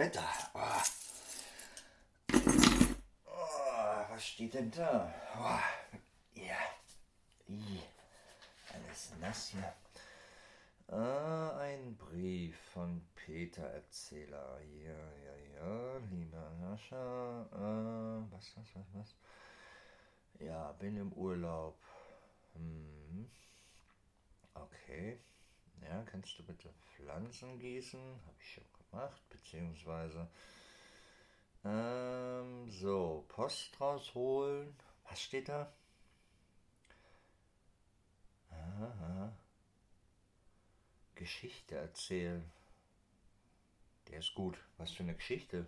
Wetter. Oh. Oh, was steht denn da? Oh. Ja. I. Alles nass hier. Ah, ein Brief von Peter Erzähler. Ja, ja, ja, lieber Nascha. Äh, was, was, was, was? Ja, bin im Urlaub. Hm. Okay. Ja, kannst du bitte Pflanzen gießen? Habe ich schon gemacht, beziehungsweise. Ähm, so, Post rausholen. Was steht da? Aha. Geschichte erzählen. Der ist gut. Was für eine Geschichte?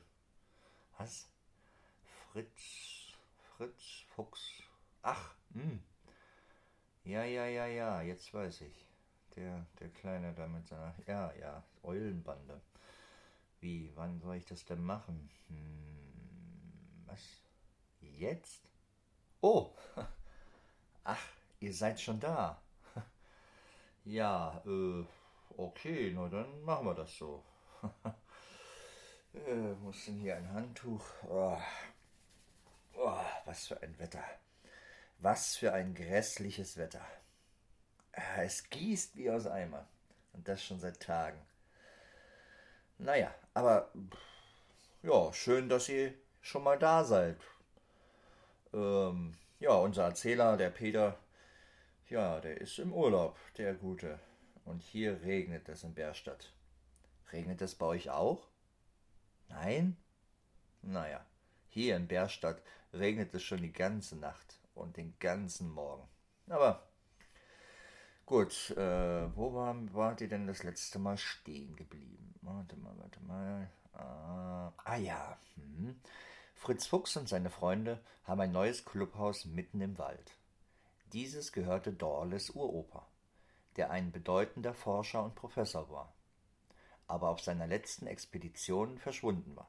Was? Fritz. Fritz Fuchs. Ach, hm. Ja, ja, ja, ja, jetzt weiß ich. Der, der Kleine da mit seiner. Ja, ja, Eulenbande. Wie, wann soll ich das denn machen? Hm, was? Jetzt? Oh! Ach, ihr seid schon da. Ja, äh, okay, na dann machen wir das so. äh, muss denn hier ein Handtuch? Oh. Oh, was für ein Wetter. Was für ein grässliches Wetter. Ah, es gießt wie aus Eimer. Und das schon seit Tagen. Naja, aber ja, schön, dass ihr schon mal da seid. Ähm, ja, unser Erzähler, der Peter, ja, der ist im Urlaub, der Gute. Und hier regnet es in Bärstadt. Regnet es bei euch auch? Nein? Naja, hier in Bärstadt regnet es schon die ganze Nacht und den ganzen Morgen. Aber gut, äh, wo war, wart ihr denn das letzte Mal stehen geblieben? Warte mal, warte mal. Ah, ah ja. Hm. Fritz Fuchs und seine Freunde haben ein neues Clubhaus mitten im Wald. Dieses gehörte Dorles Uropa, der ein bedeutender Forscher und Professor war, aber auf seiner letzten Expedition verschwunden war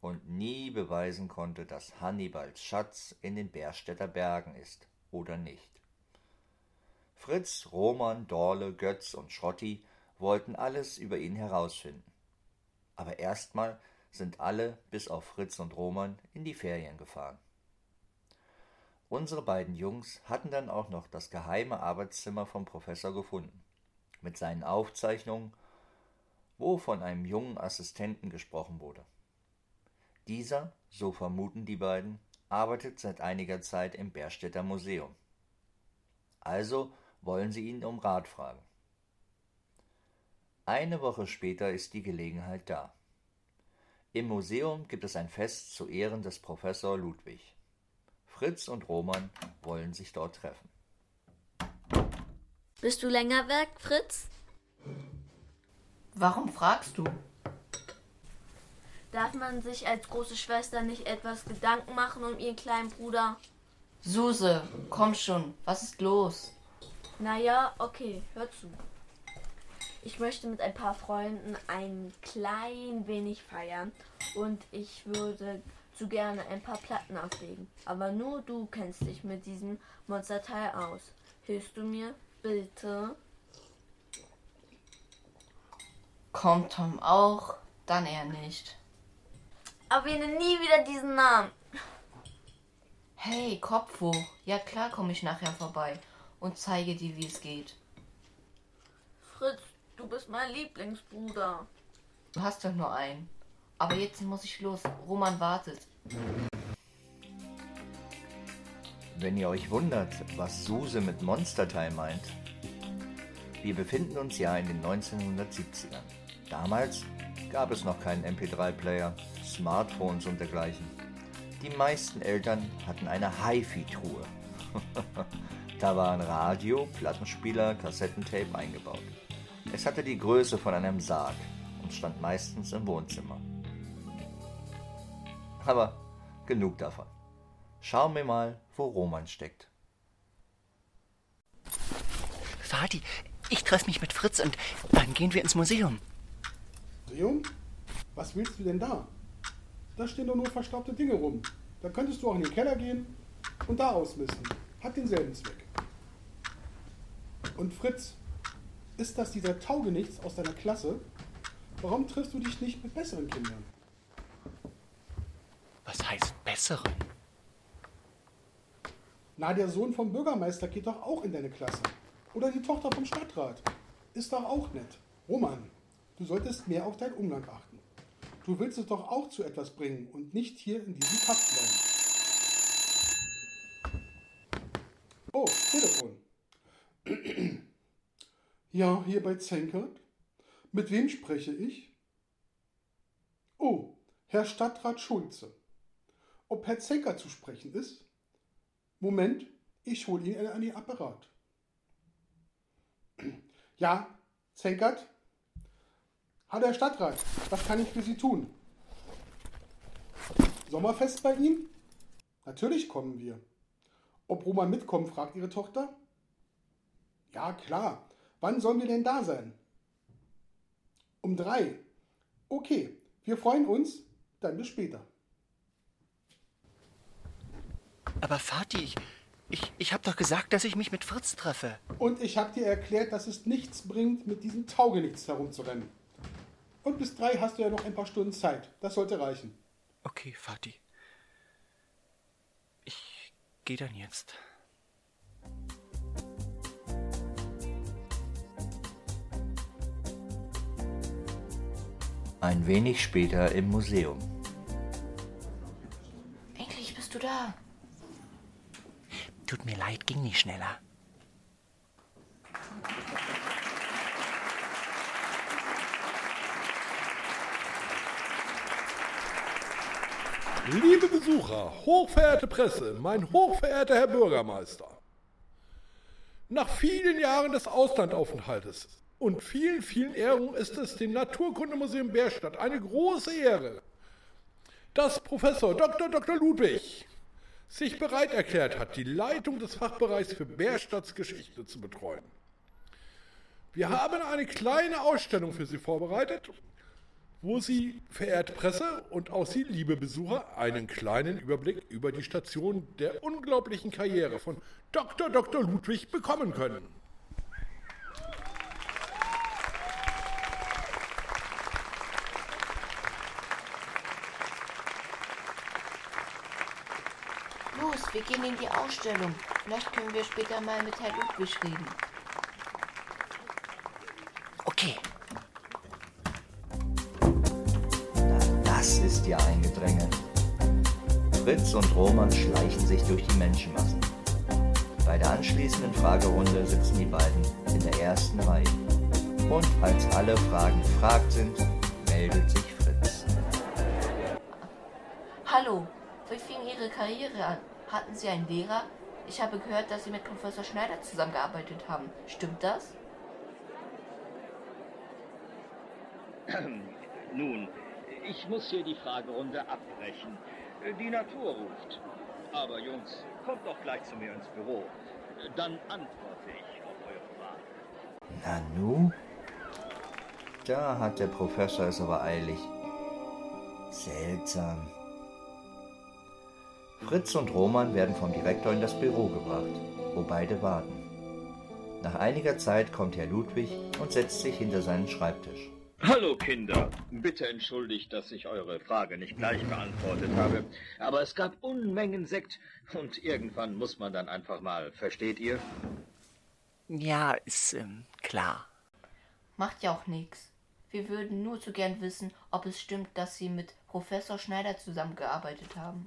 und nie beweisen konnte, dass Hannibals Schatz in den Bärstädter Bergen ist oder nicht. Fritz, Roman, Dorle, Götz und Schrotti wollten alles über ihn herausfinden. Aber erstmal sind alle, bis auf Fritz und Roman, in die Ferien gefahren. Unsere beiden Jungs hatten dann auch noch das geheime Arbeitszimmer vom Professor gefunden, mit seinen Aufzeichnungen, wo von einem jungen Assistenten gesprochen wurde. Dieser, so vermuten die beiden, arbeitet seit einiger Zeit im Bärstädter Museum. Also wollen sie ihn um Rat fragen. Eine Woche später ist die Gelegenheit da. Im Museum gibt es ein Fest zu Ehren des Professor Ludwig. Fritz und Roman wollen sich dort treffen. Bist du länger weg, Fritz? Warum fragst du? Darf man sich als große Schwester nicht etwas Gedanken machen um ihren kleinen Bruder? Suse, komm schon, was ist los? Naja, okay, hör zu. Ich möchte mit ein paar Freunden ein klein wenig feiern und ich würde zu gerne ein paar Platten auflegen. Aber nur du kennst dich mit diesem Monsterteil aus. Hilfst du mir? Bitte? Kommt Tom auch? Dann eher nicht. Erwähne nie wieder diesen Namen. Hey, Kopf hoch. Ja klar komme ich nachher vorbei und zeige dir, wie es geht. Fritz, du bist mein Lieblingsbruder. Du hast doch nur einen. Aber jetzt muss ich los. Roman wartet. Wenn ihr euch wundert, was Suse mit Monsterteil meint, wir befinden uns ja in den 1970ern. Damals gab es noch keinen MP3-Player, Smartphones und dergleichen. Die meisten Eltern hatten eine HiFi-Truhe. da waren Radio, Plattenspieler, Kassettentape eingebaut. Es hatte die Größe von einem Sarg und stand meistens im Wohnzimmer. Aber genug davon. Schauen wir mal, wo Roman steckt. Vati, ich treffe mich mit Fritz und dann gehen wir ins Museum. Museum? Was willst du denn da? Da stehen doch nur verstaubte Dinge rum. Da könntest du auch in den Keller gehen und da ausmisten. Hat denselben Zweck. Und Fritz, ist das dieser Taugenichts aus deiner Klasse? Warum triffst du dich nicht mit besseren Kindern? besseren. Na, der Sohn vom Bürgermeister geht doch auch in deine Klasse. Oder die Tochter vom Stadtrat. Ist doch auch nett. Roman, du solltest mehr auf deinen Umgang achten. Du willst es doch auch zu etwas bringen und nicht hier in diesem Kaff bleiben. Oh, Telefon. Ja, hier bei Zenkert. Mit wem spreche ich? Oh, Herr Stadtrat Schulze. Ob Herr Zenkert zu sprechen ist? Moment, ich hole ihn an den Apparat. Ja, Zenkert? Hallo Herr Stadtrat, was kann ich für Sie tun? Sommerfest bei Ihnen? Natürlich kommen wir. Ob Roman mitkommt, fragt Ihre Tochter. Ja, klar. Wann sollen wir denn da sein? Um drei. Okay, wir freuen uns. Dann bis später. Aber Vati, ich, ich, ich habe doch gesagt, dass ich mich mit Fritz treffe. Und ich habe dir erklärt, dass es nichts bringt, mit diesem Taugenichts herumzurennen. Und bis drei hast du ja noch ein paar Stunden Zeit. Das sollte reichen. Okay, Vati. Ich gehe dann jetzt. Ein wenig später im Museum. Endlich bist du da. Tut mir leid, ging nicht schneller. Liebe Besucher, hochverehrte Presse, mein hochverehrter Herr Bürgermeister. Nach vielen Jahren des Auslandaufenthaltes und vielen, vielen Ehrungen ist es dem Naturkundemuseum Bärstadt eine große Ehre, dass Professor Dr. Dr. Ludwig sich bereit erklärt hat, die Leitung des Fachbereichs für Bärstadts Geschichte zu betreuen. Wir haben eine kleine Ausstellung für Sie vorbereitet, wo Sie, verehrte Presse und auch Sie, liebe Besucher, einen kleinen Überblick über die Station der unglaublichen Karriere von Dr. Dr. Ludwig bekommen können. Los, wir gehen in die Ausstellung. Vielleicht können wir später mal mit Herrn Ludwig reden. Okay, Das ist ja ein Gedränge. Fritz und Roman schleichen sich durch die Menschenmassen. Bei der anschließenden Fragerunde sitzen die beiden in der ersten Reihe. Und als alle Fragen gefragt sind, meldet sich Fritz. Hallo, wie fing Ihre Karriere an? Hatten Sie einen Lehrer? Ich habe gehört, dass Sie mit Professor Schneider zusammengearbeitet haben. Stimmt das? Nun, ich muss hier die Fragerunde abbrechen. Die Natur ruft. Aber Jungs, kommt doch gleich zu mir ins Büro. Dann antworte ich auf eure Fragen. Nanu? Da hat der Professor es aber eilig. Seltsam. Fritz und Roman werden vom Direktor in das Büro gebracht, wo beide warten. Nach einiger Zeit kommt Herr Ludwig und setzt sich hinter seinen Schreibtisch. Hallo Kinder, bitte entschuldigt, dass ich eure Frage nicht gleich beantwortet habe. Aber es gab Unmengen Sekt und irgendwann muss man dann einfach mal, versteht ihr? ja, ist ähm, klar. Macht ja auch nichts. Wir würden nur zu gern wissen, ob es stimmt, dass Sie mit Professor Schneider zusammengearbeitet haben.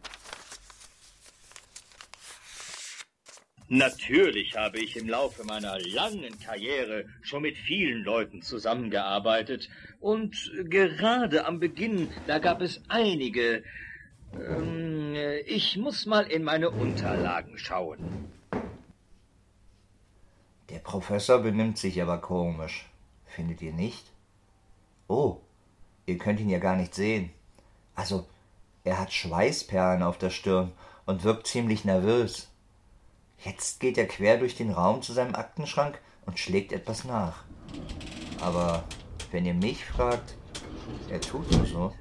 Natürlich habe ich im Laufe meiner langen Karriere schon mit vielen Leuten zusammengearbeitet und gerade am Beginn, da gab es einige. Ähm, ich muss mal in meine Unterlagen schauen. Der Professor benimmt sich aber komisch. Findet ihr nicht? Oh, ihr könnt ihn ja gar nicht sehen. Also, er hat Schweißperlen auf der Stirn und wirkt ziemlich nervös. Jetzt geht er quer durch den Raum zu seinem Aktenschrank und schlägt etwas nach. Aber wenn ihr mich fragt, er tut nur so.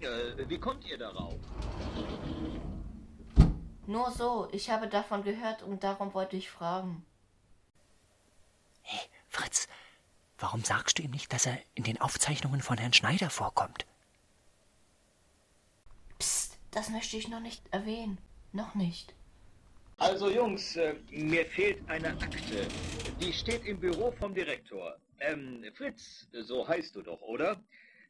Äh, wie kommt ihr darauf? Nur so, ich habe davon gehört und darum wollte ich fragen. Hey, Fritz, warum sagst du ihm nicht, dass er in den Aufzeichnungen von Herrn Schneider vorkommt? Das möchte ich noch nicht erwähnen. Noch nicht. Also Jungs, äh, mir fehlt eine Akte. Die steht im Büro vom Direktor. Ähm, Fritz, so heißt du doch, oder?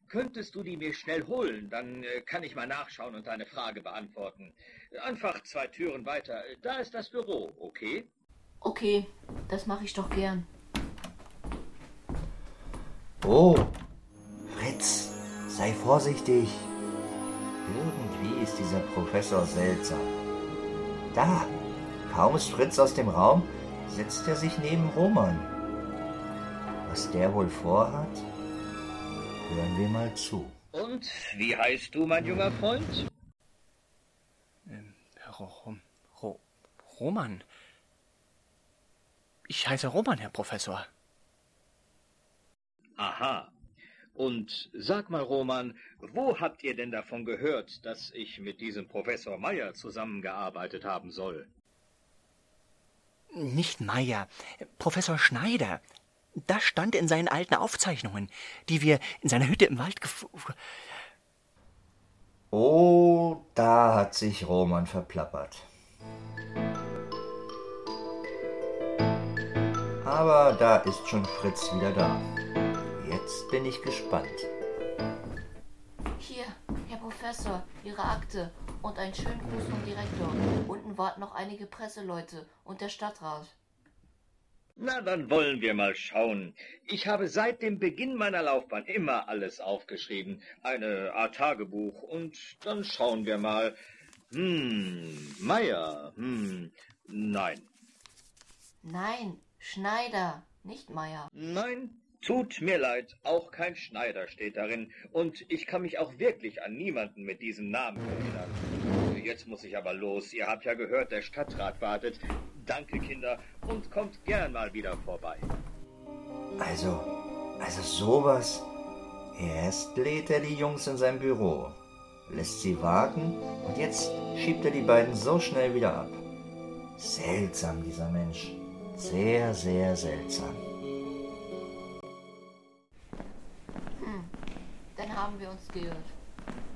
Könntest du die mir schnell holen, dann äh, kann ich mal nachschauen und deine Frage beantworten. Einfach zwei Türen weiter. Da ist das Büro, okay? Okay, das mache ich doch gern. Oh, Fritz, sei vorsichtig. Irgendwie ist dieser Professor seltsam. Da, kaum ist Fritz aus dem Raum, setzt er sich neben Roman. Was der wohl vorhat? Hören wir mal zu. Und wie heißt du, mein junger Freund? Ähm, Ro Ro Roman. Ich heiße Roman, Herr Professor. Aha. Und sag mal, Roman, wo habt ihr denn davon gehört, dass ich mit diesem Professor Meyer zusammengearbeitet haben soll? Nicht Meyer, Professor Schneider. Das stand in seinen alten Aufzeichnungen, die wir in seiner Hütte im Wald gef... Oh, da hat sich Roman verplappert. Aber da ist schon Fritz wieder da. Jetzt bin ich gespannt. Hier, Herr Professor, Ihre Akte und einen schönen Gruß vom Direktor. Unten warten noch einige Presseleute und der Stadtrat. Na, dann wollen wir mal schauen. Ich habe seit dem Beginn meiner Laufbahn immer alles aufgeschrieben. Eine Art Tagebuch. Und dann schauen wir mal. Hm, Meier. Hm, nein. Nein, Schneider, nicht Meier. Nein, tut mir leid. Auch kein Schneider steht darin. Und ich kann mich auch wirklich an niemanden mit diesem Namen erinnern. Jetzt muss ich aber los. Ihr habt ja gehört, der Stadtrat wartet. Danke, Kinder, und kommt gern mal wieder vorbei. Also, also sowas. Erst lädt er die Jungs in sein Büro, lässt sie warten und jetzt schiebt er die beiden so schnell wieder ab. Seltsam, dieser Mensch. Sehr, sehr seltsam. Haben wir uns geirrt.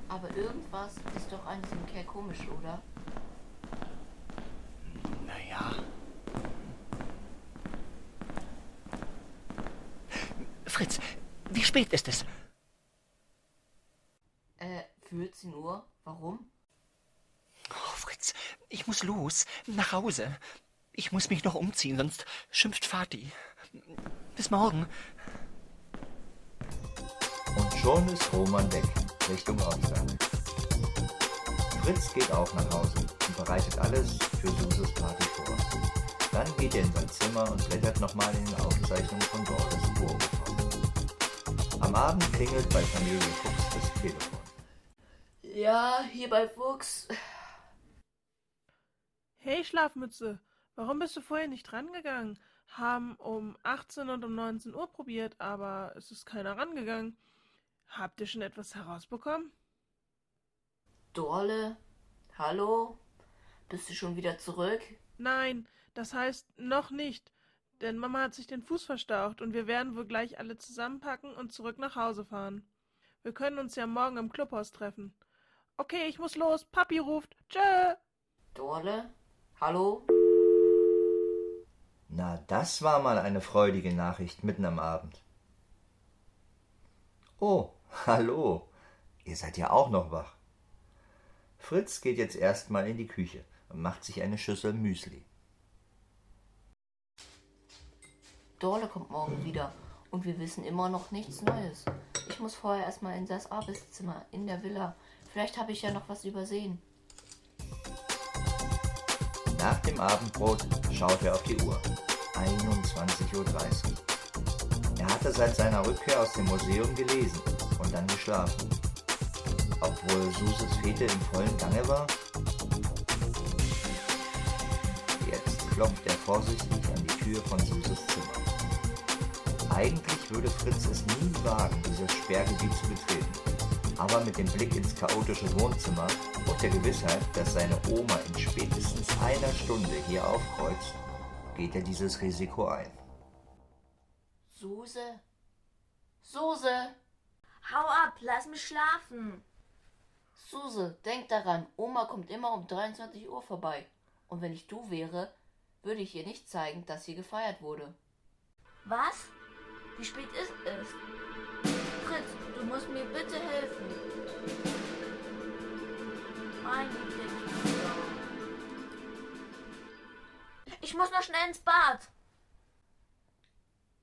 Aber irgendwas ist doch an diesem Kerl komisch, oder? Naja. Fritz, wie spät ist es? Äh, 14 Uhr? Warum? Oh, Fritz, ich muss los, nach Hause. Ich muss mich noch umziehen, sonst schimpft Vati. Bis morgen. Schon ist Roman weg, Richtung Ortstag. Fritz geht auch nach Hause und bereitet alles für Suses Party vor. Dann geht er in sein Zimmer und blättert nochmal in den Aufzeichnungen von Dordes Urgroßvater. Am Abend klingelt bei Familie Fuchs das Telefon. Ja, hier bei Fuchs. Hey Schlafmütze, warum bist du vorher nicht rangegangen? Haben um 18 und um 19 Uhr probiert, aber es ist keiner rangegangen. Habt ihr schon etwas herausbekommen? Dorle? Hallo? Bist du schon wieder zurück? Nein, das heißt noch nicht. Denn Mama hat sich den Fuß verstaucht und wir werden wohl gleich alle zusammenpacken und zurück nach Hause fahren. Wir können uns ja morgen im Clubhaus treffen. Okay, ich muss los. Papi ruft. Tschö. Dorle? Hallo? Na, das war mal eine freudige Nachricht mitten am Abend. Oh, hallo. Ihr seid ja auch noch wach. Fritz geht jetzt erstmal in die Küche und macht sich eine Schüssel Müsli. Dorle kommt morgen wieder und wir wissen immer noch nichts Neues. Ich muss vorher erstmal in das Arbeitszimmer in der Villa. Vielleicht habe ich ja noch was übersehen. Nach dem Abendbrot schaut er auf die Uhr. 21.30 Uhr. Er hatte seit seiner Rückkehr aus dem Museum gelesen und dann geschlafen. Obwohl Suses Fete im vollen Gange war. Jetzt klopft er vorsichtig an die Tür von Suses Zimmer. Eigentlich würde Fritz es nie wagen, dieses Sperrgebiet zu betreten. Aber mit dem Blick ins chaotische Wohnzimmer und der Gewissheit, dass seine Oma in spätestens einer Stunde hier aufkreuzt, geht er dieses Risiko ein. Suse? Suse? Hau ab, lass mich schlafen. Suse, denk daran, Oma kommt immer um 23 Uhr vorbei. Und wenn ich du wäre, würde ich ihr nicht zeigen, dass hier gefeiert wurde. Was? Wie spät ist es? Fritz, du musst mir bitte helfen. Kinder. Ich muss noch schnell ins Bad.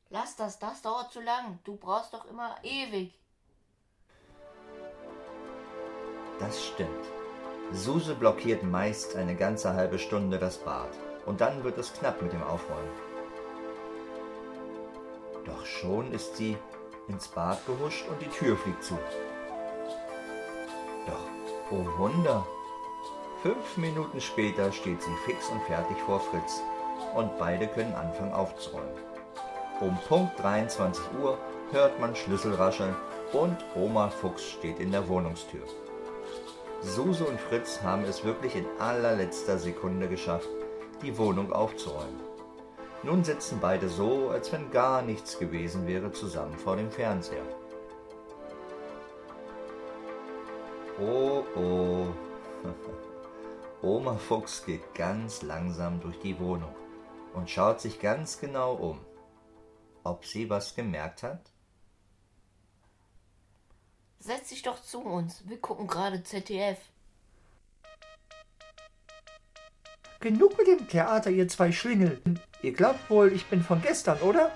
Lass das, das dauert zu lang. Du brauchst doch immer ewig. Das stimmt. Suse blockiert meist eine ganze halbe Stunde das Bad und dann wird es knapp mit dem Aufräumen. Doch schon ist sie ins Bad gehuscht und die Tür fliegt zu. Doch, oh Wunder! Fünf Minuten später steht sie fix und fertig vor Fritz und beide können anfangen aufzuräumen. Um Punkt 23 Uhr hört man Schlüssel rascheln und Oma Fuchs steht in der Wohnungstür. Suse und Fritz haben es wirklich in allerletzter Sekunde geschafft, die Wohnung aufzuräumen. Nun sitzen beide so, als wenn gar nichts gewesen wäre, zusammen vor dem Fernseher. Oh oh. Oma Fuchs geht ganz langsam durch die Wohnung und schaut sich ganz genau um. Ob sie was gemerkt hat? Setz dich doch zu uns. Wir gucken gerade ZDF. Genug mit dem Theater, ihr zwei Schlingel. Ihr glaubt wohl, ich bin von gestern, oder?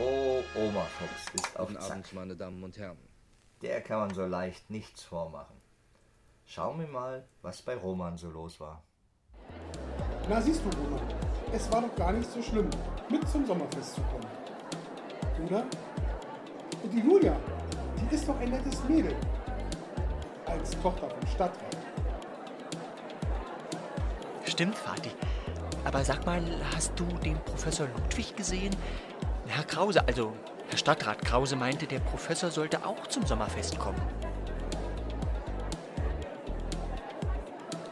Oh, Oma Fuchs ist auf Guten Zack. Abend, meine Damen und Herren. Der kann man so leicht nichts vormachen. Schauen wir mal, was bei Roman so los war. Na siehst du, Roman, es war doch gar nicht so schlimm, mit zum Sommerfest zu kommen. Oder? Und die Julia, ist doch ein nettes Mädel. Als Tochter vom Stadtrat. Stimmt, Vati. Aber sag mal, hast du den Professor Ludwig gesehen? Herr Krause, also Herr Stadtrat Krause meinte, der Professor sollte auch zum Sommerfest kommen.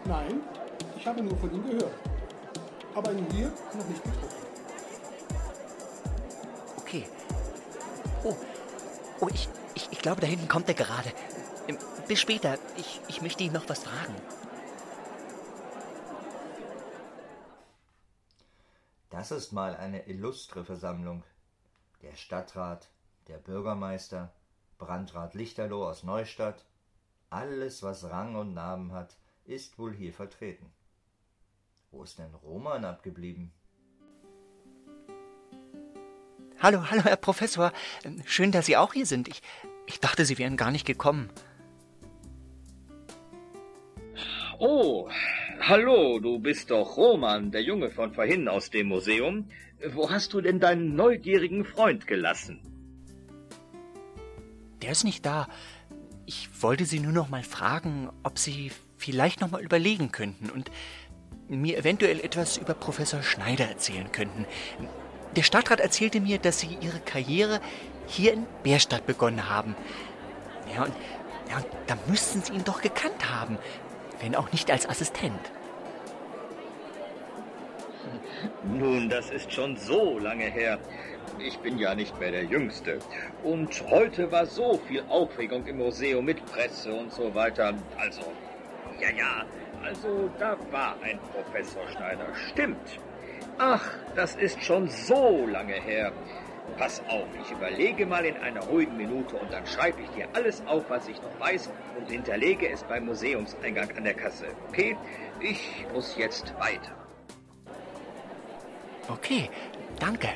Nein, ich habe nur von ihm gehört. Aber ihn hier noch nicht getroffen. Okay. Oh, oh ich, ich, glaube, da hinten kommt er gerade. Bis später. Ich, ich möchte ihn noch was fragen. Das ist mal eine illustre Versammlung. Der Stadtrat, der Bürgermeister, Brandrat Lichterloh aus Neustadt, alles, was Rang und Namen hat, ist wohl hier vertreten. Wo ist denn Roman abgeblieben? Hallo, hallo, Herr Professor. Ähm, Schön, dass Sie auch hier sind. Ich, ich dachte, Sie wären gar nicht gekommen. Oh, hallo, du bist doch Roman, der Junge von vorhin aus dem Museum. Wo hast du denn deinen neugierigen Freund gelassen? Der ist nicht da. Ich wollte Sie nur noch mal fragen, ob Sie vielleicht noch mal überlegen könnten und mir eventuell etwas über Professor Schneider erzählen könnten. Der Stadtrat erzählte mir, dass Sie Ihre Karriere hier in Bärstadt begonnen haben. Ja, und, ja, und da müssten Sie ihn doch gekannt haben, wenn auch nicht als Assistent. Nun, das ist schon so lange her. Ich bin ja nicht mehr der Jüngste. Und heute war so viel Aufregung im Museum mit Presse und so weiter. Also, ja, ja, also da war ein Professor Schneider. Stimmt. Ach, das ist schon so lange her. Pass auf, ich überlege mal in einer ruhigen Minute und dann schreibe ich dir alles auf, was ich noch weiß und hinterlege es beim Museumseingang an der Kasse. Okay? Ich muss jetzt weiter. Okay, danke.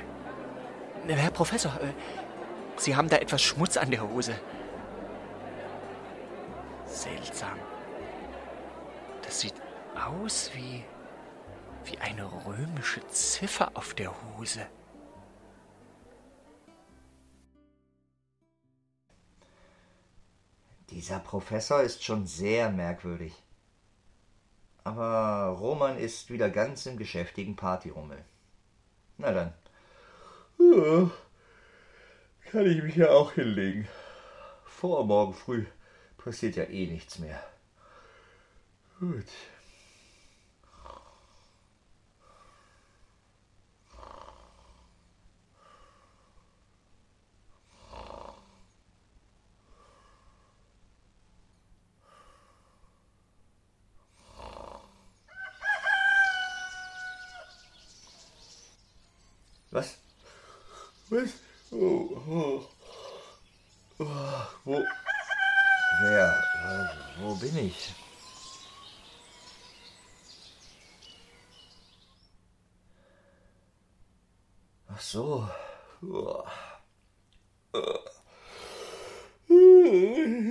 Herr Professor, äh, Sie haben da etwas Schmutz an der Hose. Seltsam. Das sieht aus wie wie eine römische Ziffer auf der Hose. Dieser Professor ist schon sehr merkwürdig. Aber Roman ist wieder ganz im geschäftigen Partyrummel. Na dann. Ja, kann ich mich ja auch hinlegen. Vor morgen früh passiert ja eh nichts mehr. Gut. Was? Was? Oh, oh. Oh, wo? Wer? Wo bin ich? Ach so.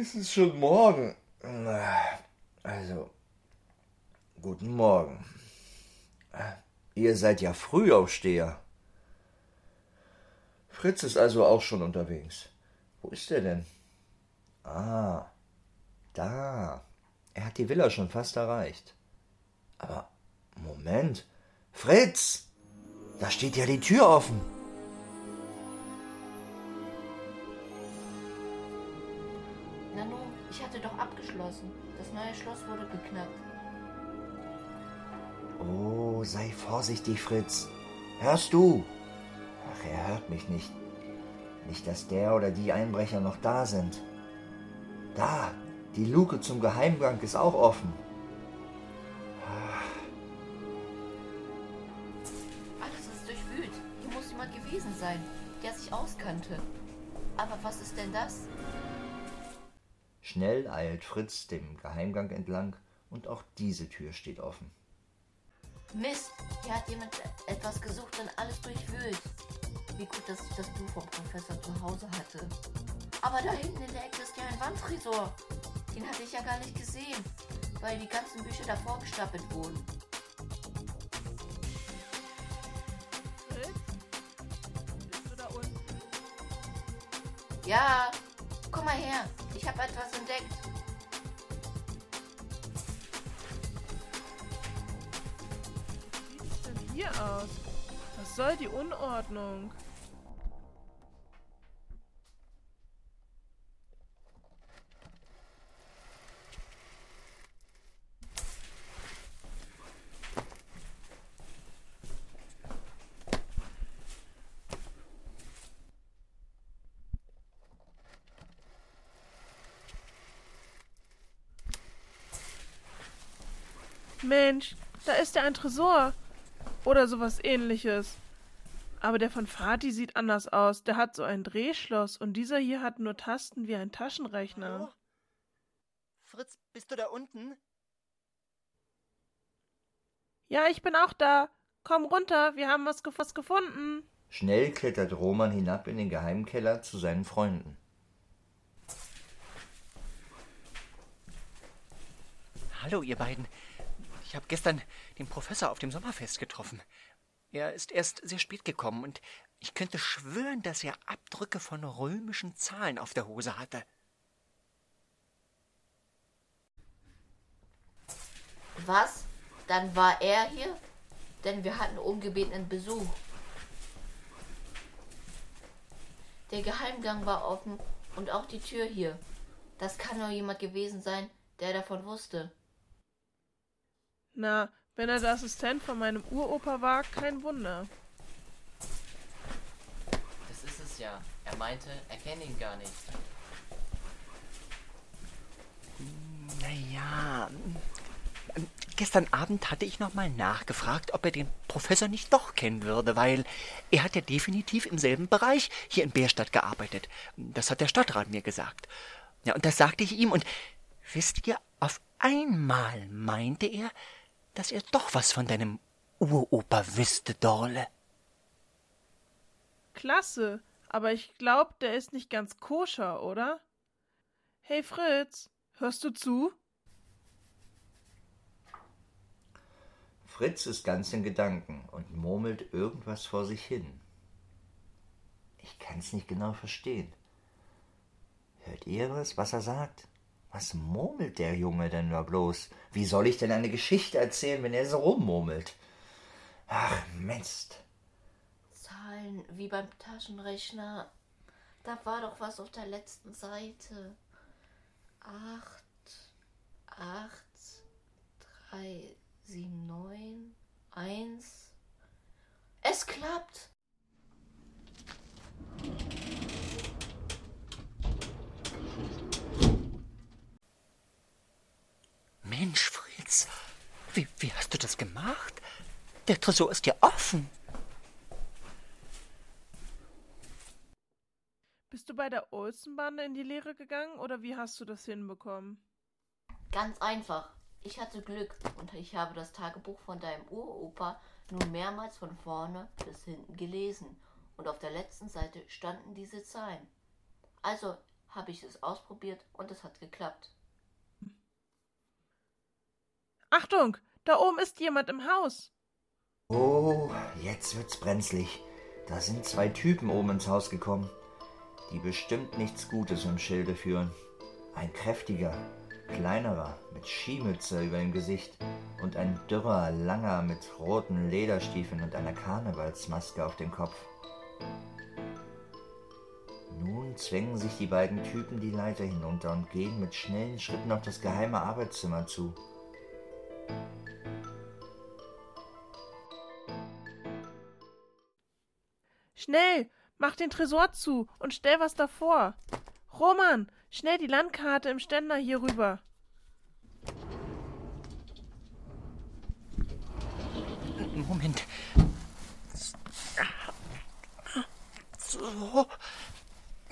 Es ist schon morgen. Also, guten Morgen. Ihr seid ja Frühaufsteher. Fritz ist also auch schon unterwegs. Wo ist er denn? Ah, da. Er hat die Villa schon fast erreicht. Aber Moment. Fritz! Da steht ja die Tür offen. Nanu, ich hatte doch abgeschlossen. Das neue Schloss wurde geknackt. Oh, sei vorsichtig, Fritz. Hörst du? Ach, er hört mich nicht. Nicht, dass der oder die Einbrecher noch da sind. Da, die Luke zum Geheimgang ist auch offen. Alles ist durchwühlt. Hier muss jemand gewesen sein, der sich auskannte. Aber was ist denn das? Schnell eilt Fritz dem Geheimgang entlang und auch diese Tür steht offen. Mist, hier hat jemand etwas gesucht und alles durchwühlt. Wie gut, dass ich das Buch vom Professor zu Hause hatte. Aber da hinten in der Ecke ist ja ein Wandtresor. Den hatte ich ja gar nicht gesehen, weil die ganzen Bücher davor gestapelt wurden. Ja, komm mal her. Ich habe etwas entdeckt. Wie sieht es denn hier aus? Was soll die Unordnung? Mensch, da ist ja ein Tresor. Oder sowas ähnliches. Aber der von Fatih sieht anders aus. Der hat so ein Drehschloss und dieser hier hat nur Tasten wie ein Taschenrechner. Hallo? Fritz, bist du da unten? Ja, ich bin auch da. Komm runter, wir haben was, gef was gefunden. Schnell klettert Roman hinab in den Geheimkeller zu seinen Freunden. Hallo, ihr beiden. Ich habe gestern den Professor auf dem Sommerfest getroffen. Er ist erst sehr spät gekommen und ich könnte schwören, dass er Abdrücke von römischen Zahlen auf der Hose hatte. Was? Dann war er hier? Denn wir hatten ungebetenen Besuch. Der Geheimgang war offen und auch die Tür hier. Das kann nur jemand gewesen sein, der davon wusste. Na, wenn er der Assistent von meinem Uropa war, kein Wunder. Das ist es ja. Er meinte, er kenne ihn gar nicht. Naja, ähm, gestern Abend hatte ich nochmal nachgefragt, ob er den Professor nicht doch kennen würde, weil er hat ja definitiv im selben Bereich hier in Bärstadt gearbeitet. Das hat der Stadtrat mir gesagt. Ja, und das sagte ich ihm und wisst ihr, auf einmal meinte er, dass er doch was von deinem Uropa wüsste, Dorle. Klasse, aber ich glaub, der ist nicht ganz koscher, oder? Hey Fritz, hörst du zu? Fritz ist ganz in Gedanken und murmelt irgendwas vor sich hin. Ich kann's nicht genau verstehen. Hört ihr was, was er sagt? Was murmelt der Junge denn da bloß? Wie soll ich denn eine Geschichte erzählen, wenn er so rummurmelt? Ach, Mist. Zahlen wie beim Taschenrechner. Da war doch was auf der letzten Seite. Acht, acht, drei, sieben, neun, eins. Es klappt. Mensch, Fritz, wie, wie hast du das gemacht? Der Tresor ist ja offen. Bist du bei der Olsenbande in die Lehre gegangen oder wie hast du das hinbekommen? Ganz einfach. Ich hatte Glück und ich habe das Tagebuch von deinem Uropa nun mehrmals von vorne bis hinten gelesen und auf der letzten Seite standen diese Zahlen. Also habe ich es ausprobiert und es hat geklappt. Achtung, da oben ist jemand im Haus. Oh, jetzt wird's brenzlig. Da sind zwei Typen oben ins Haus gekommen, die bestimmt nichts Gutes im Schilde führen. Ein kräftiger, kleinerer, mit Skimütze über dem Gesicht und ein dürrer, langer mit roten Lederstiefeln und einer Karnevalsmaske auf dem Kopf. Nun zwängen sich die beiden Typen die Leiter hinunter und gehen mit schnellen Schritten auf das geheime Arbeitszimmer zu. Schnell, mach den Tresor zu und stell was davor. Roman, schnell die Landkarte im Ständer hier rüber. Moment. So.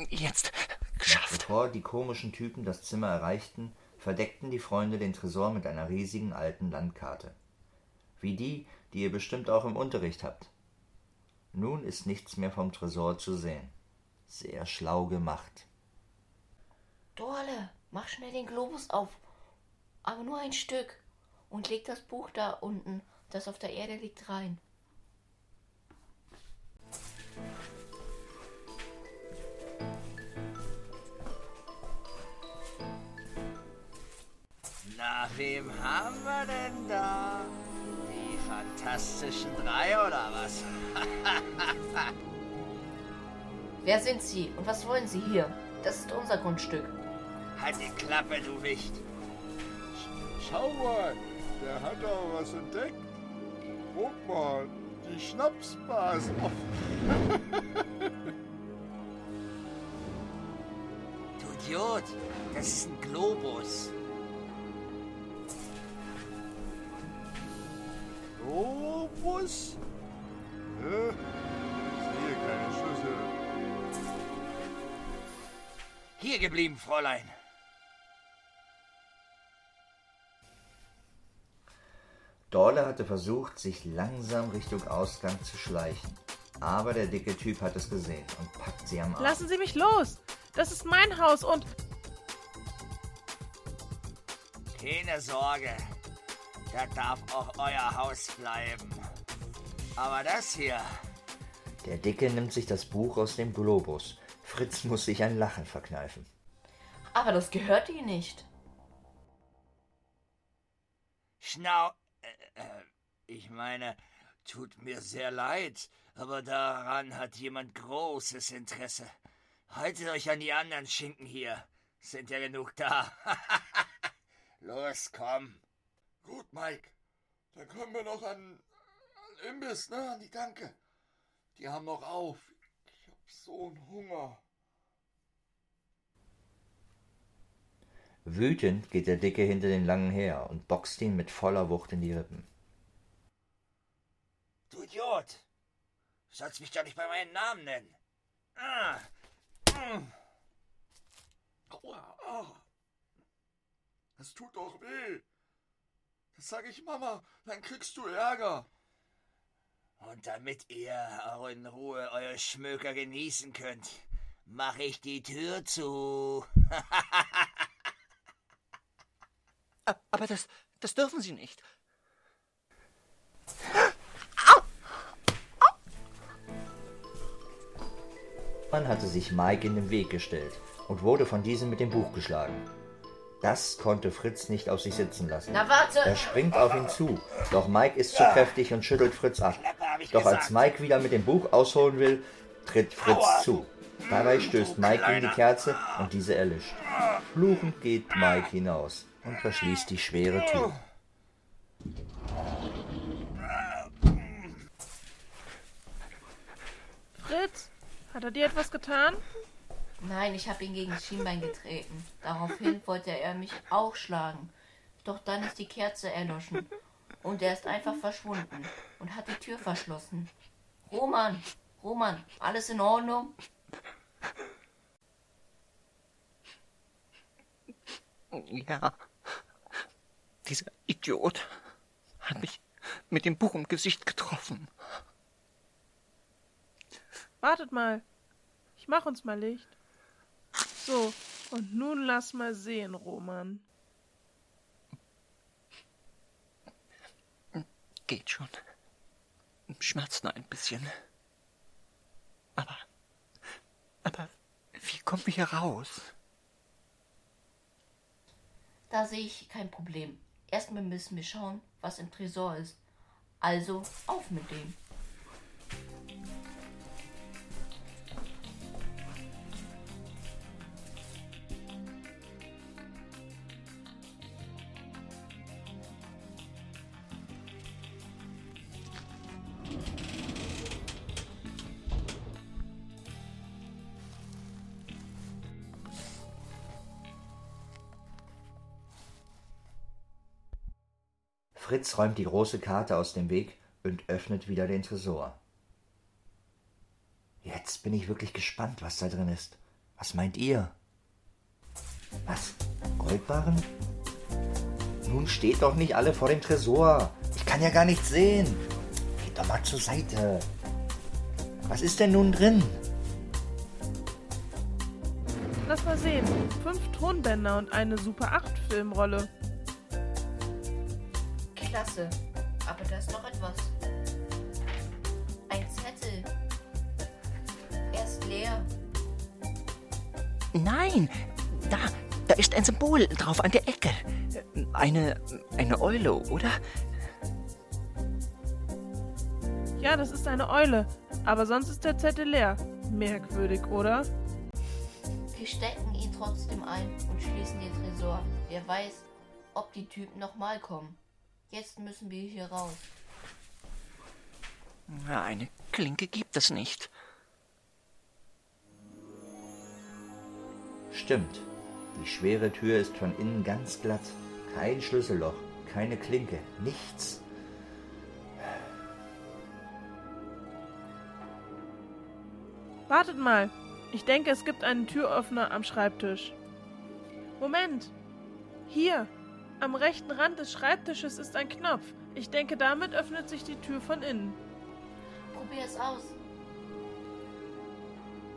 Jetzt. Geschafft. Bevor die komischen Typen das Zimmer erreichten, verdeckten die Freunde den Tresor mit einer riesigen alten Landkarte. Wie die, die ihr bestimmt auch im Unterricht habt. Nun ist nichts mehr vom Tresor zu sehen. Sehr schlau gemacht. Dorle, mach schnell den Globus auf. Aber nur ein Stück. Und leg das Buch da unten, das auf der Erde liegt, rein. Na, wem haben wir denn da? Fantastischen drei oder was? Wer sind Sie und was wollen Sie hier? Das ist unser Grundstück. Halt die Klappe, du Wicht. Schau mal, der hat doch was entdeckt. Guck mal, die Schnapsbars. Du Idiot, das ist ein Globus. Globus? Hä? Ich sehe keine Schlüssel. Hier geblieben, Fräulein. Dorle hatte versucht, sich langsam Richtung Ausgang zu schleichen. Aber der dicke Typ hat es gesehen und packt sie am Arm. Lassen Sie mich los. Das ist mein Haus und Keine Sorge. Das darf auch euer Haus bleiben. Aber das hier, Der Dicke nimmt sich das Buch aus dem Globus. Fritz muss sich ein Lachen verkneifen. Aber das gehört Ihnen nicht. Schnau. Äh, äh, ich meine, tut mir sehr leid, aber daran hat jemand großes Interesse. Haltet euch an die anderen Schinken hier. Sind ja genug da. Los, komm. Gut, Mike. Dann können wir noch an, an Imbiss, ne? An die Tanke. Die haben noch auf. Ich hab so einen Hunger. Wütend geht der Dicke hinter den Langen her und boxt ihn mit voller Wucht in die Rippen. Du Idiot! Du sollst mich doch nicht bei meinem Namen nennen. Ah. Mm. Aua, ah. Das tut doch weh. Sag ich Mama, dann kriegst du Ärger. Und damit ihr auch in Ruhe euer Schmöker genießen könnt, mache ich die Tür zu. Aber das, das dürfen Sie nicht. Man hatte sich Mike in den Weg gestellt und wurde von diesem mit dem Buch geschlagen. Das konnte Fritz nicht auf sich sitzen lassen. Na warte! Er springt auf ihn zu, doch Mike ist zu kräftig und schüttelt Fritz ab. Doch als Mike wieder mit dem Buch ausholen will, tritt Fritz zu. Dabei stößt Mike gegen die Kerze und diese erlischt. Fluchend geht Mike hinaus und verschließt die schwere Tür. Fritz, hat er dir etwas getan? Nein, ich habe ihn gegen das Schienbein getreten. Daraufhin wollte er mich auch schlagen. Doch dann ist die Kerze erloschen. Und er ist einfach verschwunden und hat die Tür verschlossen. Roman, Roman, alles in Ordnung? Ja, dieser Idiot hat mich mit dem Buch im Gesicht getroffen. Wartet mal, ich mach uns mal Licht. So, und nun lass mal sehen, Roman. Geht schon. Schmerzt nur ein bisschen. Aber. Aber wie kommen wir hier raus? Da sehe ich kein Problem. Erstmal müssen wir schauen, was im Tresor ist. Also auf mit dem. Fritz räumt die große Karte aus dem Weg und öffnet wieder den Tresor. Jetzt bin ich wirklich gespannt, was da drin ist. Was meint ihr? Was? Goldbarren? Nun steht doch nicht alle vor dem Tresor. Ich kann ja gar nichts sehen. Geht doch mal zur Seite. Was ist denn nun drin? Lass mal sehen. Fünf Tonbänder und eine Super 8 Filmrolle. Klasse. Aber da ist noch etwas. Ein Zettel. Er ist leer. Nein, da, da ist ein Symbol drauf an der Ecke. Eine, eine Eule, oder? Ja, das ist eine Eule. Aber sonst ist der Zettel leer. Merkwürdig, oder? Wir stecken ihn trotzdem ein und schließen den Tresor. Wer weiß, ob die Typen nochmal kommen. Jetzt müssen wir hier raus. Ja, eine Klinke gibt es nicht. Stimmt. Die schwere Tür ist von innen ganz glatt. Kein Schlüsselloch, keine Klinke, nichts. Wartet mal. Ich denke, es gibt einen Türöffner am Schreibtisch. Moment. Hier. Am rechten Rand des Schreibtisches ist ein Knopf. Ich denke, damit öffnet sich die Tür von innen. Probier es aus.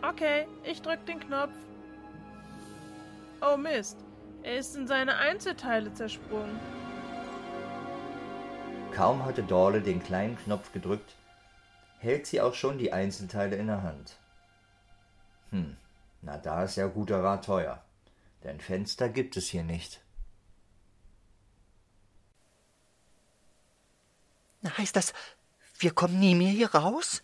Okay, ich drück den Knopf. Oh Mist. Er ist in seine Einzelteile zersprungen. Kaum hatte Dorle den kleinen Knopf gedrückt, hält sie auch schon die Einzelteile in der Hand. Hm, na da ist ja guter Rat teuer. Denn Fenster gibt es hier nicht. Na, heißt das, wir kommen nie mehr hier raus?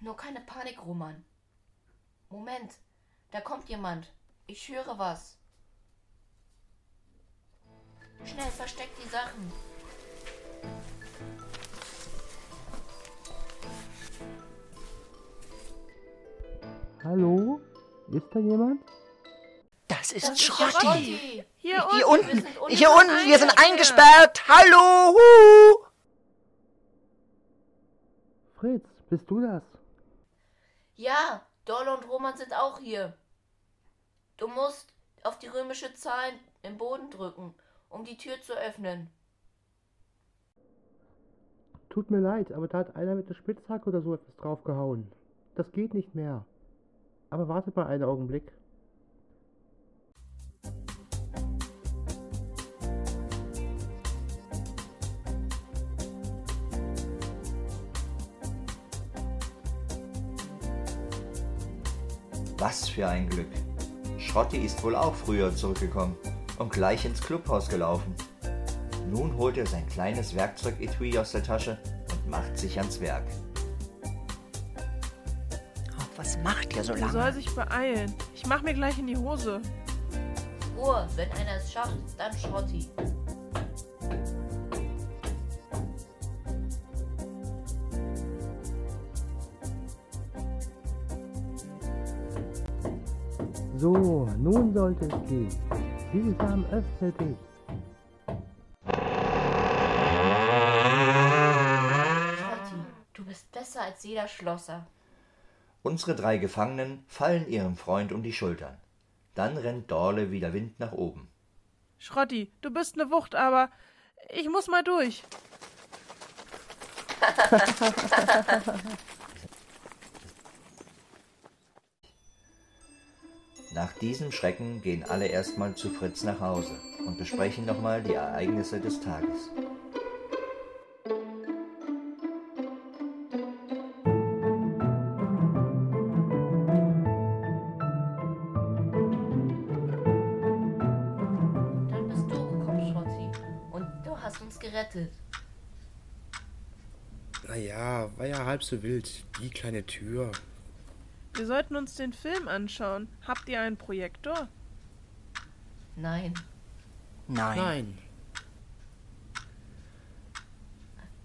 Nur keine Panik, Roman. Moment, da kommt jemand. Ich höre was. Schnell, versteck die Sachen. Hallo? Ist da jemand? Das ist Das ist Schrotti. Schrotti. Hier, Hier unten. unten, wir sind hier unten wir sind eingesperrt. Hallo! Hu! Fritz, bist du das? Ja, Dolle und Roman sind auch hier. Du musst auf die römische Zahl im Boden drücken, um die Tür zu öffnen. Tut mir leid, aber da hat einer mit der Spitzhacke oder so etwas draufgehauen. Das geht nicht mehr. Aber wartet mal einen Augenblick. Was für ein Glück. Schrotti ist wohl auch früher zurückgekommen und gleich ins Clubhaus gelaufen. Nun holt er sein kleines Werkzeugetui aus der Tasche und macht sich ans Werk. Oh, was macht ihr so Er soll lange? sich beeilen. Ich mach mir gleich in die Hose. Ruhe, wenn einer es schafft, dann Schrotti. So, nun sollte es gehen. Diesam öffne dich. Schrotti, du bist besser als jeder Schlosser. Unsere drei Gefangenen fallen ihrem Freund um die Schultern. Dann rennt Dorle wie der Wind nach oben. Schrotti, du bist ne Wucht, aber ich muss mal durch. Nach diesem Schrecken gehen alle erstmal zu Fritz nach Hause und besprechen nochmal die Ereignisse des Tages. Dann bist du gekommen, Schrotti. Und du hast uns gerettet. Naja, war ja halb so wild. Die kleine Tür. Wir sollten uns den Film anschauen. Habt ihr einen Projektor? Nein. Nein. Nein.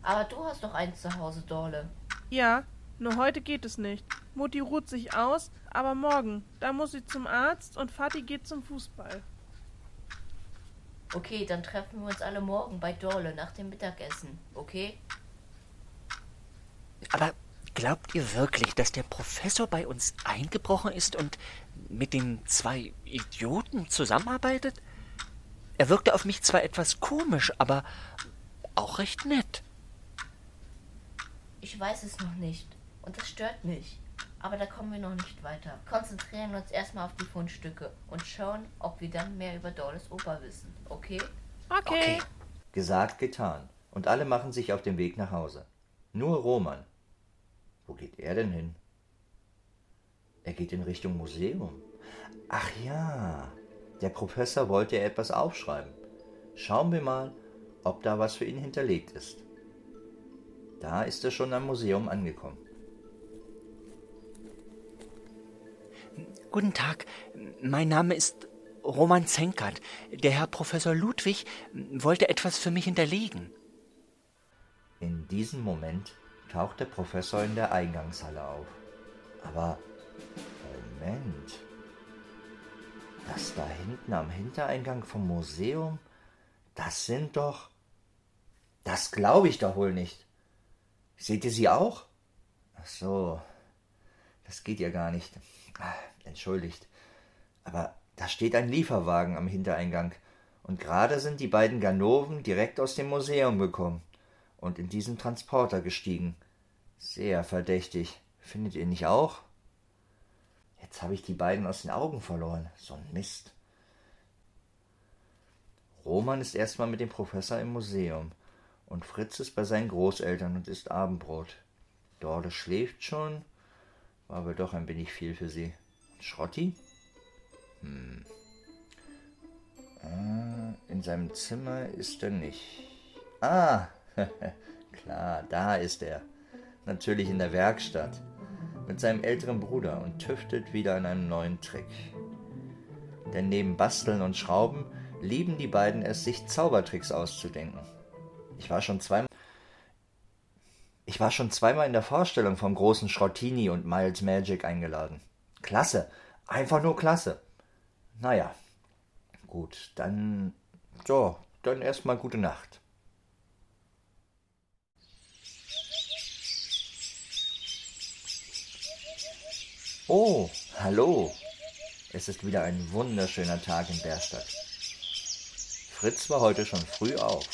Aber du hast doch eins zu Hause, Dorle. Ja, nur heute geht es nicht. Mutti ruht sich aus, aber morgen, da muss sie zum Arzt und Vati geht zum Fußball. Okay, dann treffen wir uns alle morgen bei Dorle nach dem Mittagessen, okay? Aber glaubt ihr wirklich, dass der Professor bei uns eingebrochen ist und mit den zwei Idioten zusammenarbeitet? Er wirkte auf mich zwar etwas komisch, aber auch recht nett. Ich weiß es noch nicht. Und das stört mich. Aber da kommen wir noch nicht weiter. Konzentrieren uns erstmal auf die Fundstücke und schauen, ob wir dann mehr über Dorles Oper wissen, okay? Okay. Gesagt, getan. Und alle machen sich auf den Weg nach Hause. Nur Roman. Wo geht er denn hin? Er geht in Richtung Museum. Ach ja, der Professor wollte etwas aufschreiben. Schauen wir mal, ob da was für ihn hinterlegt ist. Da ist er schon am Museum angekommen. Guten Tag, mein Name ist Roman Zenkert. Der Herr Professor Ludwig wollte etwas für mich hinterlegen. In diesem Moment taucht der Professor in der Eingangshalle auf. Aber Moment. Das da hinten am Hintereingang vom Museum, das sind doch. Das glaube ich doch wohl nicht. Seht ihr sie auch? Ach so. Das geht ja gar nicht. Ah, Entschuldigt. Aber da steht ein Lieferwagen am Hintereingang. Und gerade sind die beiden Ganoven direkt aus dem Museum gekommen und in diesen Transporter gestiegen. Sehr verdächtig. Findet ihr nicht auch? Jetzt habe ich die beiden aus den Augen verloren. So ein Mist. Roman ist erstmal mit dem Professor im Museum und Fritz ist bei seinen Großeltern und isst Abendbrot. Dorle schläft schon, war aber doch ein wenig viel für sie. Schrotti? Hm. Ah, in seinem Zimmer ist er nicht. Ah, klar, da ist er. Natürlich in der Werkstatt. Mit seinem älteren Bruder und tüftelt wieder an einem neuen Trick. Denn neben Basteln und Schrauben lieben die beiden es, sich Zaubertricks auszudenken. Ich war schon zweimal. Ich war schon zweimal in der Vorstellung vom großen Schrottini und Miles Magic eingeladen. Klasse, einfach nur klasse. Naja, gut, dann. So, dann erstmal gute Nacht. Oh, hallo. Es ist wieder ein wunderschöner Tag in Bärstadt. Fritz war heute schon früh auf.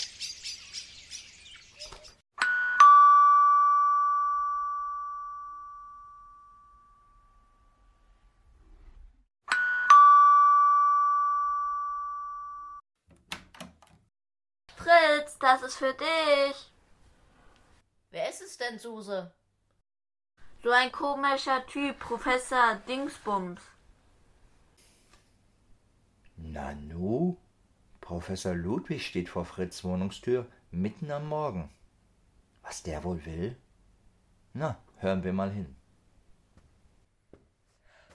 Fritz, das ist für dich. Wer ist es denn, Suse? So ein komischer Typ, Professor Dingsbums. Nanu? Professor Ludwig steht vor Fritz Wohnungstür mitten am Morgen. Was der wohl will? Na, hören wir mal hin.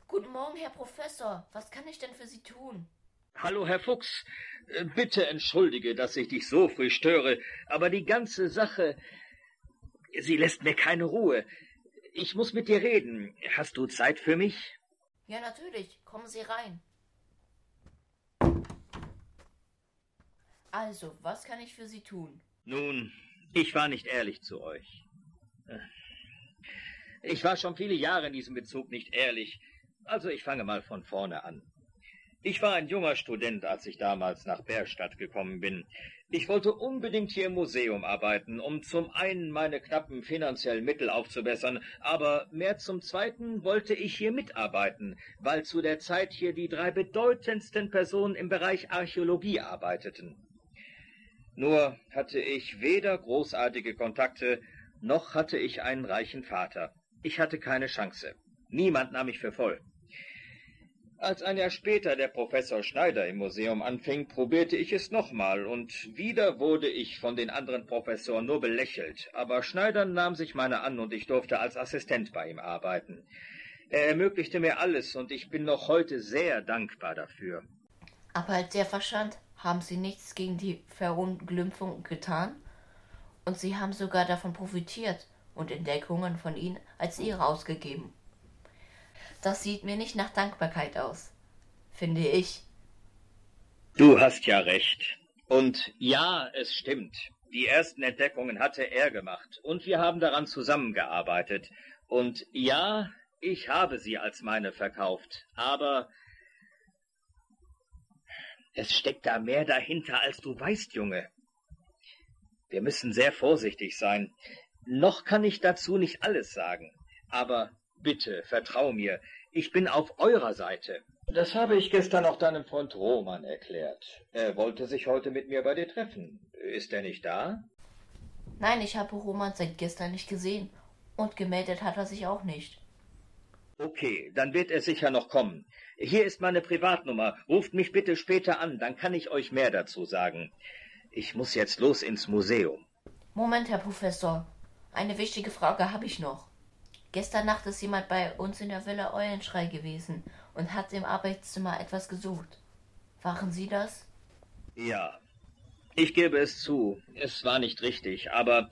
Guten Morgen, Herr Professor. Was kann ich denn für Sie tun? Hallo, Herr Fuchs. Äh, Bitte entschuldige, dass ich dich so früh störe, aber die ganze Sache, sie lässt mir keine Ruhe. Ich muss mit dir reden. Hast du Zeit für mich? Ja, natürlich. Kommen Sie rein. Also, was kann ich für Sie tun? Nun, ich war nicht ehrlich zu euch. Ich war schon viele Jahre in diesem Bezug nicht ehrlich. Also ich fange mal von vorne an. Ich war ein junger Student, als ich damals nach Bergstadt gekommen bin. Ich wollte unbedingt hier im Museum arbeiten, um zum einen meine knappen finanziellen Mittel aufzubessern, aber mehr zum zweiten wollte ich hier mitarbeiten, weil zu der Zeit hier die drei bedeutendsten Personen im Bereich Archäologie arbeiteten. Nur hatte ich weder großartige Kontakte, noch hatte ich einen reichen Vater. Ich hatte keine Chance. Niemand nahm mich für voll. Als ein Jahr später der Professor Schneider im Museum anfing, probierte ich es nochmal, und wieder wurde ich von den anderen Professoren nur belächelt. Aber Schneider nahm sich meiner an, und ich durfte als Assistent bei ihm arbeiten. Er ermöglichte mir alles, und ich bin noch heute sehr dankbar dafür. Aber als er verschwand, haben Sie nichts gegen die Verunglimpfung getan? Und Sie haben sogar davon profitiert und Entdeckungen von Ihnen als Ihre ausgegeben. Das sieht mir nicht nach Dankbarkeit aus, finde ich. Du hast ja recht. Und ja, es stimmt. Die ersten Entdeckungen hatte er gemacht und wir haben daran zusammengearbeitet. Und ja, ich habe sie als meine verkauft. Aber es steckt da mehr dahinter, als du weißt, Junge. Wir müssen sehr vorsichtig sein. Noch kann ich dazu nicht alles sagen. Aber Bitte, vertrau mir, ich bin auf eurer Seite. Das habe ich gestern auch deinem Freund Roman erklärt. Er wollte sich heute mit mir bei dir treffen. Ist er nicht da? Nein, ich habe Roman seit gestern nicht gesehen. Und gemeldet hat er sich auch nicht. Okay, dann wird er sicher noch kommen. Hier ist meine Privatnummer. Ruft mich bitte später an, dann kann ich euch mehr dazu sagen. Ich muss jetzt los ins Museum. Moment, Herr Professor. Eine wichtige Frage habe ich noch. Gestern Nacht ist jemand bei uns in der Villa Eulenschrei gewesen und hat im Arbeitszimmer etwas gesucht. Waren Sie das? Ja. Ich gebe es zu, es war nicht richtig, aber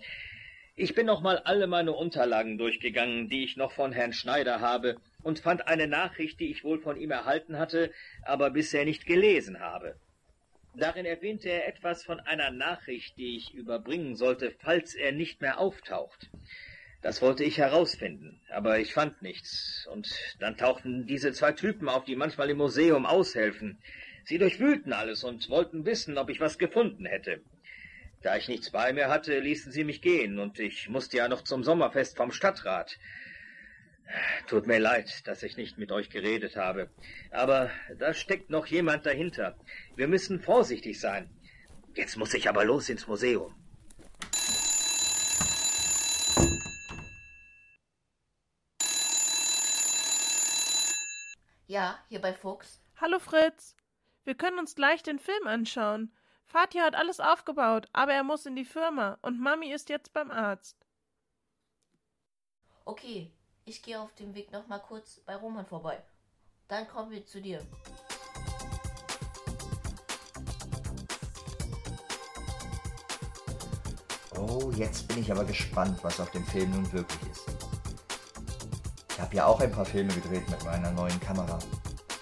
ich bin noch mal alle meine Unterlagen durchgegangen, die ich noch von Herrn Schneider habe, und fand eine Nachricht, die ich wohl von ihm erhalten hatte, aber bisher nicht gelesen habe. Darin erwähnte er etwas von einer Nachricht, die ich überbringen sollte, falls er nicht mehr auftaucht. Das wollte ich herausfinden, aber ich fand nichts. Und dann tauchten diese zwei Typen auf, die manchmal im Museum aushelfen. Sie durchwühlten alles und wollten wissen, ob ich was gefunden hätte. Da ich nichts bei mir hatte, ließen sie mich gehen, und ich musste ja noch zum Sommerfest vom Stadtrat. Tut mir leid, dass ich nicht mit euch geredet habe. Aber da steckt noch jemand dahinter. Wir müssen vorsichtig sein. Jetzt muss ich aber los ins Museum. Ja, hier bei Fuchs. Hallo Fritz. Wir können uns gleich den Film anschauen. Vati hat alles aufgebaut, aber er muss in die Firma und Mami ist jetzt beim Arzt. Okay, ich gehe auf dem Weg noch mal kurz bei Roman vorbei. Dann kommen wir zu dir. Oh, jetzt bin ich aber gespannt, was auf dem Film nun wirklich ist. Ich habe ja auch ein paar Filme gedreht mit meiner neuen Kamera.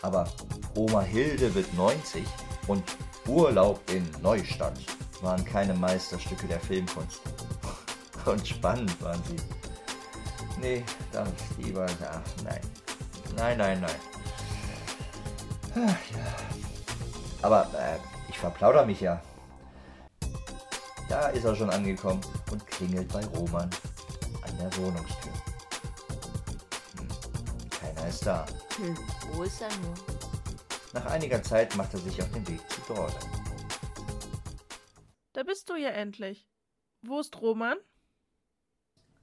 Aber Oma Hilde wird 90 und Urlaub in Neustadt waren keine Meisterstücke der Filmkunst. Und spannend waren sie. Nee, dann lieber. Ach, nein. Nein, nein, nein. Ach, ja. Aber äh, ich verplauder mich ja. Da ist er schon angekommen und klingelt bei Roman an der Wohnungstür. Keiner ist da. Hm, wo ist er nur? Nach einiger Zeit macht er sich auf den Weg zu Dorle. Da bist du ja endlich. Wo ist Roman?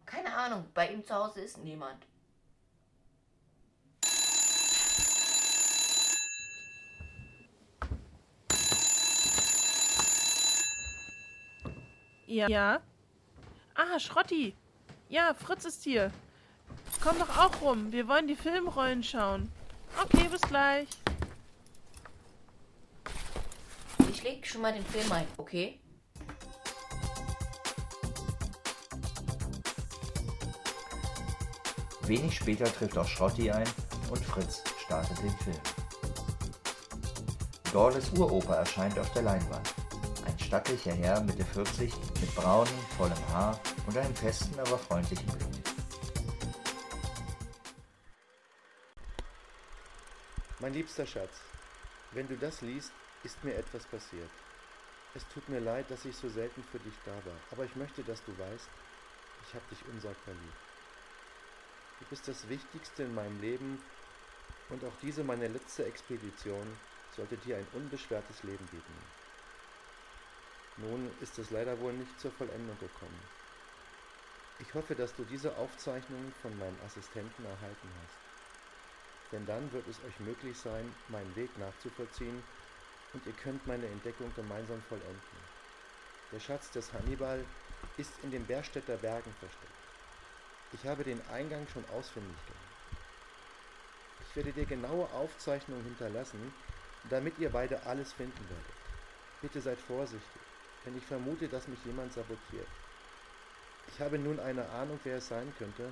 Keine Ahnung, bei ihm zu Hause ist niemand. Ja. Ja. Ah, Schrotti. Ja, Fritz ist hier. Komm doch auch rum. Wir wollen die Filmrollen schauen. Okay, bis gleich. Ich leg schon mal den Film ein, okay? Wenig später trifft auch Schrotti ein und Fritz startet den Film. Dorles Uropa erscheint auf der Leinwand. Ein stattlicher Herr Mitte 40 mit braunem, vollem Haar und einem festen, aber freundlichen Blick. Mein liebster Schatz, Wenn du das liest, ist mir etwas passiert. Es tut mir leid, dass ich so selten für dich da war, aber ich möchte, dass du weißt, ich habe dich unsagbar lieb. Du bist das Wichtigste in meinem Leben und auch diese meine letzte Expedition sollte dir ein unbeschwertes Leben bieten. Nun ist es leider wohl nicht zur Vollendung gekommen. Ich hoffe, dass du diese Aufzeichnung von meinem Assistenten erhalten hast. Denn dann wird es euch möglich sein, meinen Weg nachzuvollziehen und ihr könnt meine Entdeckung gemeinsam vollenden. Der Schatz des Hannibal ist in den Berstädter Bergen versteckt. Ich habe den Eingang schon ausfindig gemacht. Ich werde dir genaue Aufzeichnungen hinterlassen, damit ihr beide alles finden werdet. Bitte seid vorsichtig, denn ich vermute, dass mich jemand sabotiert. Ich habe nun eine Ahnung, wer es sein könnte,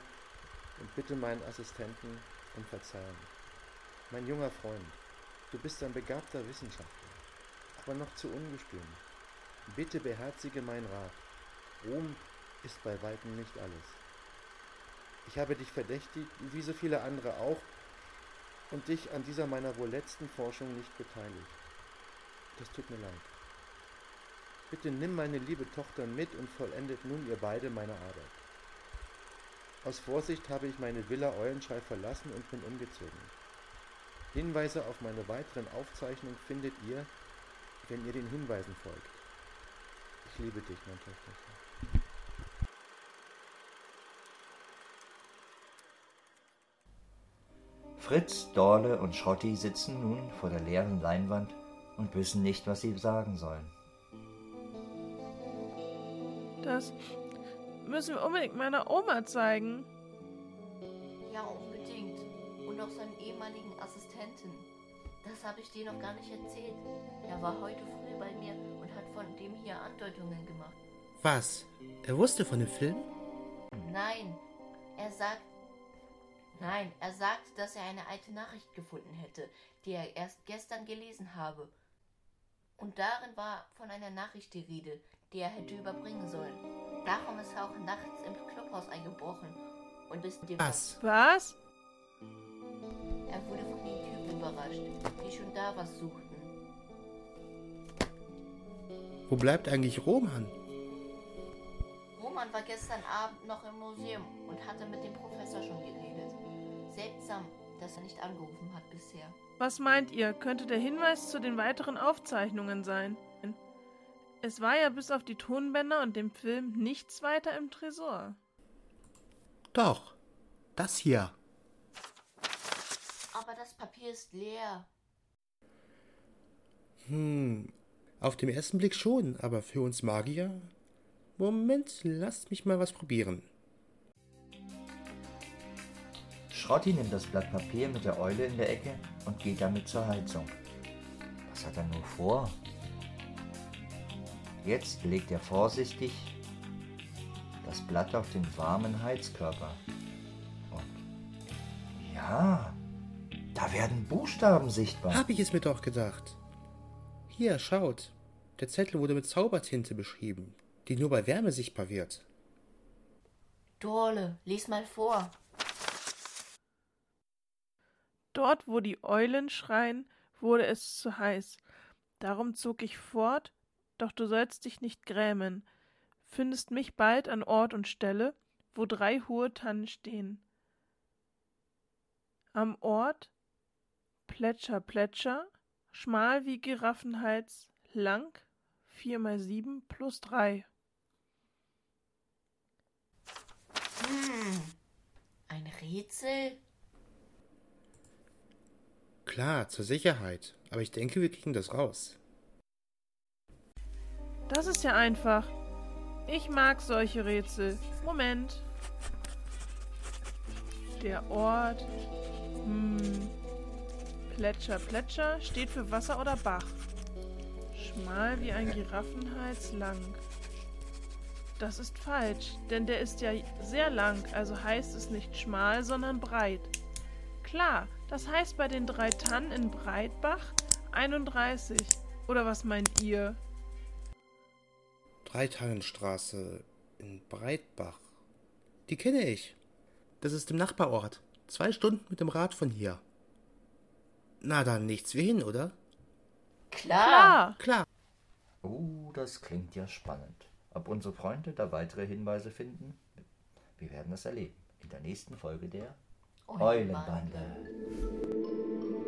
und bitte meinen Assistenten um Verzeihung. Mein junger Freund, du bist ein begabter Wissenschaftler, aber noch zu ungestüm. Bitte beherzige meinen Rat. Ruhm ist bei weitem nicht alles. Ich habe dich verdächtigt, wie so viele andere auch, und dich an dieser meiner wohl letzten Forschung nicht beteiligt. Das tut mir leid. Bitte nimm meine liebe Tochter mit und vollendet nun ihr beide meine Arbeit. Aus Vorsicht habe ich meine Villa Eulenschei verlassen und bin umgezogen. Hinweise auf meine weiteren Aufzeichnungen findet ihr, wenn ihr den Hinweisen folgt. Ich liebe dich, mein Töchterchen. Fritz, Dorle und Schrotti sitzen nun vor der leeren Leinwand und wissen nicht, was sie sagen sollen. Das müssen wir unbedingt meiner Oma zeigen. Ja, unbedingt. Und auch seinem ehemaligen Assistenten. Das habe ich dir noch gar nicht erzählt. Er war heute früh bei mir und hat von dem hier Andeutungen gemacht. Was? Er wusste von dem Film? Nein, er sagt. Nein, er sagt, dass er eine alte Nachricht gefunden hätte, die er erst gestern gelesen habe. Und darin war von einer Nachricht die Rede, die er hätte überbringen sollen. Darum ist er auch nachts im Clubhaus eingebrochen und bis dem Was? Was? Er wurde von den Typen überrascht, die schon da was suchten. Wo bleibt eigentlich Roman? Roman war gestern Abend noch im Museum und hatte mit dem Professor schon geredet. Seltsam, dass er nicht angerufen hat bisher. Was meint ihr, könnte der Hinweis zu den weiteren Aufzeichnungen sein? Es war ja bis auf die Tonbänder und dem Film nichts weiter im Tresor. Doch, das hier. Aber das Papier ist leer. Hm, auf den ersten Blick schon, aber für uns Magier? Moment, lasst mich mal was probieren. Schrotti nimmt das Blatt Papier mit der Eule in der Ecke und geht damit zur Heizung. Was hat er nur vor? Jetzt legt er vorsichtig das Blatt auf den warmen Heizkörper. Und ja, da werden Buchstaben sichtbar. Hab ich es mir doch gedacht. Hier, schaut. Der Zettel wurde mit Zaubertinte beschrieben, die nur bei Wärme sichtbar wird. Dorle, lies mal vor. Dort, wo die Eulen schreien, wurde es zu heiß. Darum zog ich fort, doch du sollst dich nicht grämen. Findest mich bald an Ort und Stelle, wo drei hohe Tannen stehen. Am Ort Plätscher, Plätscher, schmal wie Giraffenhals, lang, vier mal sieben plus drei. Hm, ein Rätsel? Klar, zur Sicherheit. Aber ich denke, wir kriegen das raus. Das ist ja einfach. Ich mag solche Rätsel. Moment. Der Ort. Hm. Plätscher, Plätscher steht für Wasser oder Bach. Schmal wie ein Giraffenhals lang. Das ist falsch, denn der ist ja sehr lang, also heißt es nicht schmal, sondern breit. Klar, das heißt bei den drei Tannen in Breitbach 31. Oder was meint ihr? Dreitannenstraße in Breitbach. Die kenne ich. Das ist im Nachbarort. Zwei Stunden mit dem Rad von hier. Na dann nichts wie hin, oder? Klar. Klar. Oh, das klingt ja spannend. Ob unsere Freunde da weitere Hinweise finden? Wir werden das erleben in der nächsten Folge der Eulenbande. Eulenbande.